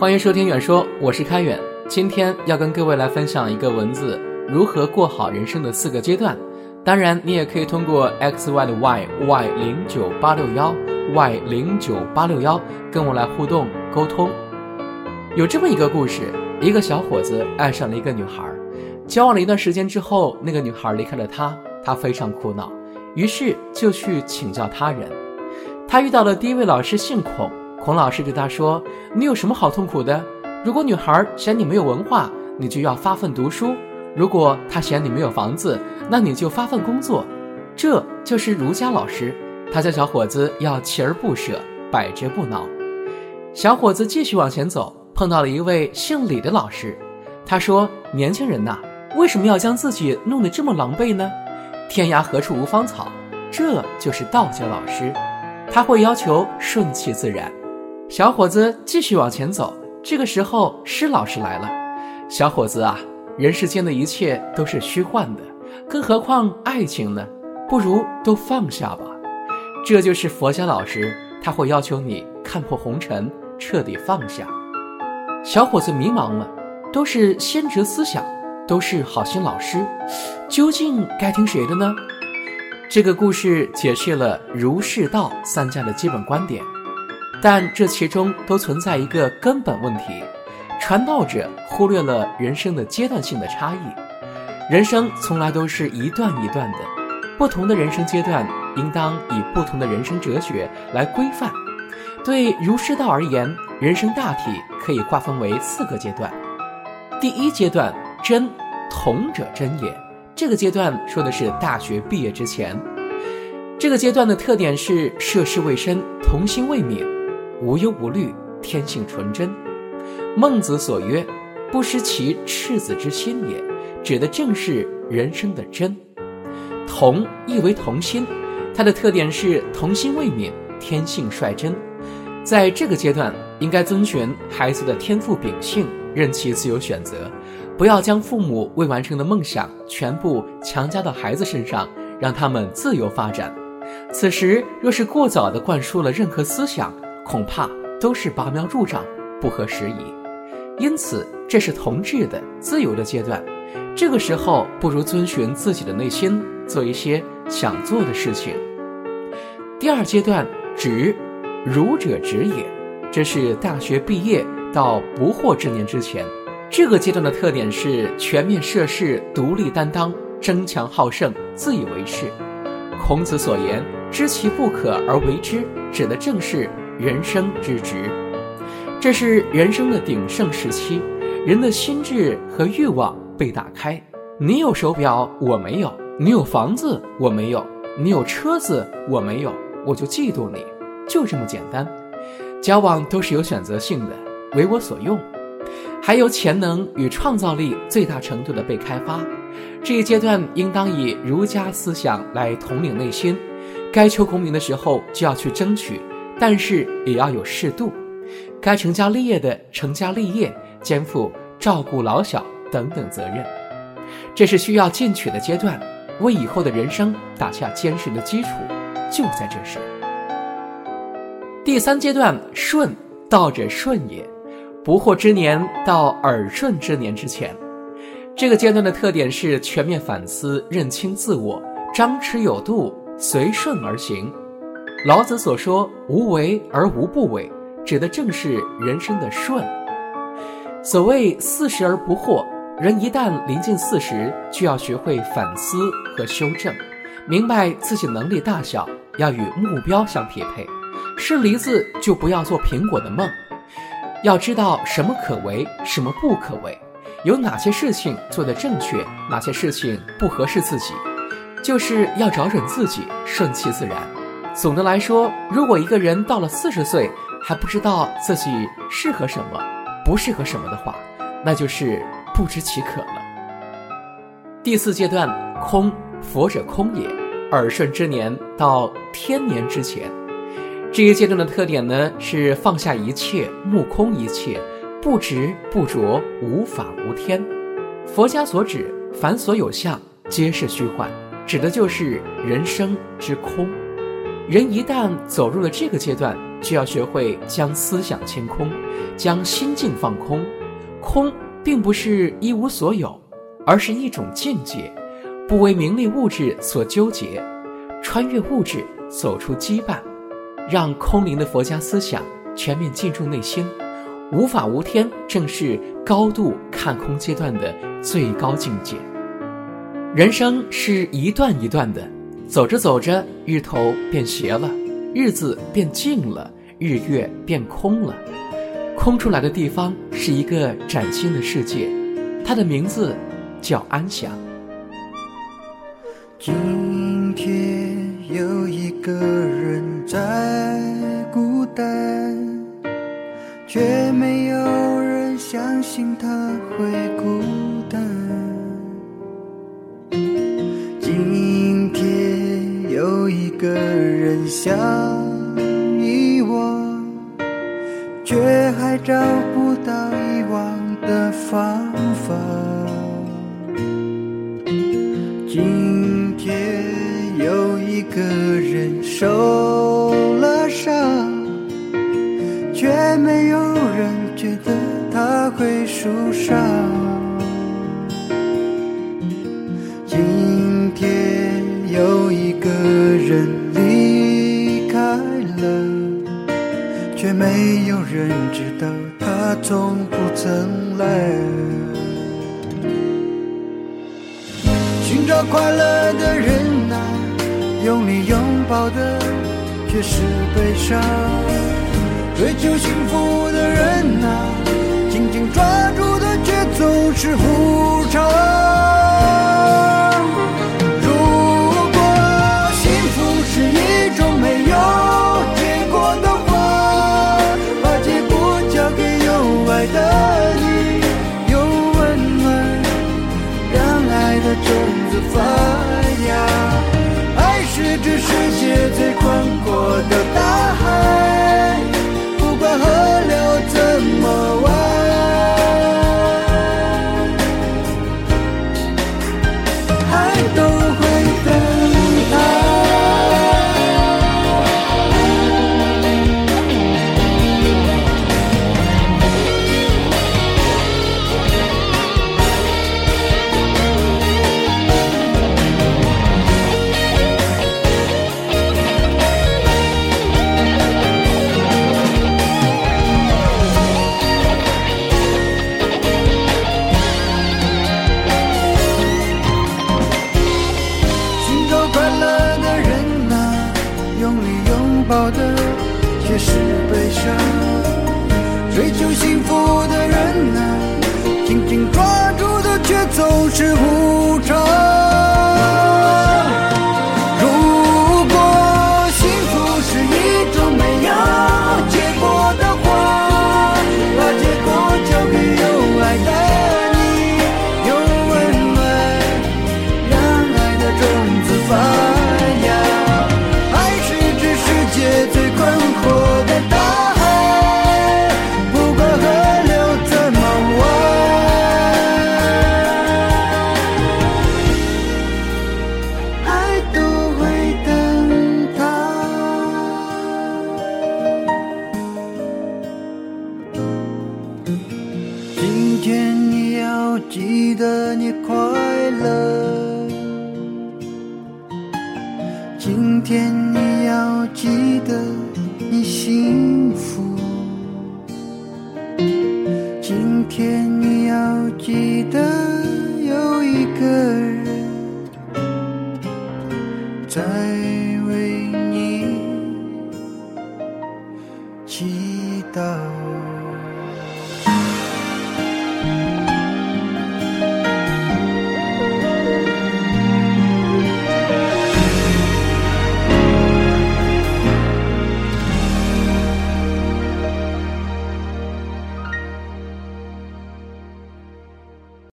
欢迎收听远说，我是开远。今天要跟各位来分享一个文字，如何过好人生的四个阶段。当然，你也可以通过 x y 的 y y 零九八六幺 y 零九八六幺跟我来互动沟通。有这么一个故事，一个小伙子爱上了一个女孩，交往了一段时间之后，那个女孩离开了他，他非常苦恼，于是就去请教他人。他遇到了第一位老师，姓孔。孔老师对他说：“你有什么好痛苦的？如果女孩嫌你没有文化，你就要发奋读书；如果她嫌你没有房子，那你就发奋工作。这就是儒家老师。他教小伙子要锲而不舍，百折不挠。小伙子继续往前走，碰到了一位姓李的老师。他说：‘年轻人呐，为什么要将自己弄得这么狼狈呢？天涯何处无芳草。’这就是道家老师，他会要求顺其自然。”小伙子继续往前走，这个时候施老师来了。小伙子啊，人世间的一切都是虚幻的，更何况爱情呢？不如都放下吧。这就是佛家老师，他会要求你看破红尘，彻底放下。小伙子迷茫了，都是先哲思想，都是好心老师，究竟该听谁的呢？这个故事解释了儒释道三家的基本观点。但这其中都存在一个根本问题：传道者忽略了人生的阶段性的差异。人生从来都是一段一段的，不同的人生阶段应当以不同的人生哲学来规范。对儒释道而言，人生大体可以划分为四个阶段。第一阶段，真，同者真也。这个阶段说的是大学毕业之前。这个阶段的特点是涉世未深，童心未泯。无忧无虑，天性纯真。孟子所曰：“不失其赤子之心也”，指的正是人生的真。童意为童心，它的特点是童心未泯，天性率真。在这个阶段，应该遵循孩子的天赋秉性，任其自由选择，不要将父母未完成的梦想全部强加到孩子身上，让他们自由发展。此时若是过早地灌输了任何思想，恐怕都是拔苗助长，不合时宜。因此，这是同志的自由的阶段。这个时候，不如遵循自己的内心，做一些想做的事情。第二阶段，直，儒者直也。这是大学毕业到不惑之年之前。这个阶段的特点是全面涉世，独立担当，争强好胜，自以为是。孔子所言“知其不可而为之”，指的正是。人生之值，这是人生的鼎盛时期，人的心智和欲望被打开。你有手表，我没有；你有房子，我没有；你有车子，我没有，我就嫉妒你，就这么简单。交往都是有选择性的，为我所用，还有潜能与创造力最大程度的被开发。这一阶段应当以儒家思想来统领内心，该求功名的时候就要去争取。但是也要有适度，该成家立业的成家立业，肩负照顾老小等等责任，这是需要进取的阶段，为以后的人生打下坚实的基础，就在这时。第三阶段顺，道者顺也，不惑之年到耳顺之年之前，这个阶段的特点是全面反思，认清自我，张弛有度，随顺而行。老子所说“无为而无不为”，指的正是人生的顺。所谓“四十而不惑”，人一旦临近四十，就要学会反思和修正，明白自己能力大小，要与目标相匹配。是梨子就不要做苹果的梦，要知道什么可为，什么不可为，有哪些事情做得正确，哪些事情不合适自己，就是要找准自己，顺其自然。总的来说，如果一个人到了四十岁还不知道自己适合什么、不适合什么的话，那就是不知其可了。第四阶段，空，佛者空也。耳顺之年到天年之前，这一阶段的特点呢是放下一切，目空一切，不执不着，无法无天。佛家所指凡所有相，皆是虚幻，指的就是人生之空。人一旦走入了这个阶段，就要学会将思想清空，将心境放空。空并不是一无所有，而是一种境界，不为名利物质所纠结，穿越物质，走出羁绊，让空灵的佛家思想全面进入内心。无法无天，正是高度看空阶段的最高境界。人生是一段一段的。走着走着，日头变斜了，日子变近了，日月变空了。空出来的地方是一个崭新的世界，它的名字叫安详。今天有一个人在孤单，却没有人相信他会想遗忘，却还找不到遗忘的方法。今天有一个人受了伤，却没有人觉得他会受伤。快乐的人啊，用力拥抱的却是悲伤；追求幸福的人啊，紧紧抓住的却总是无常。не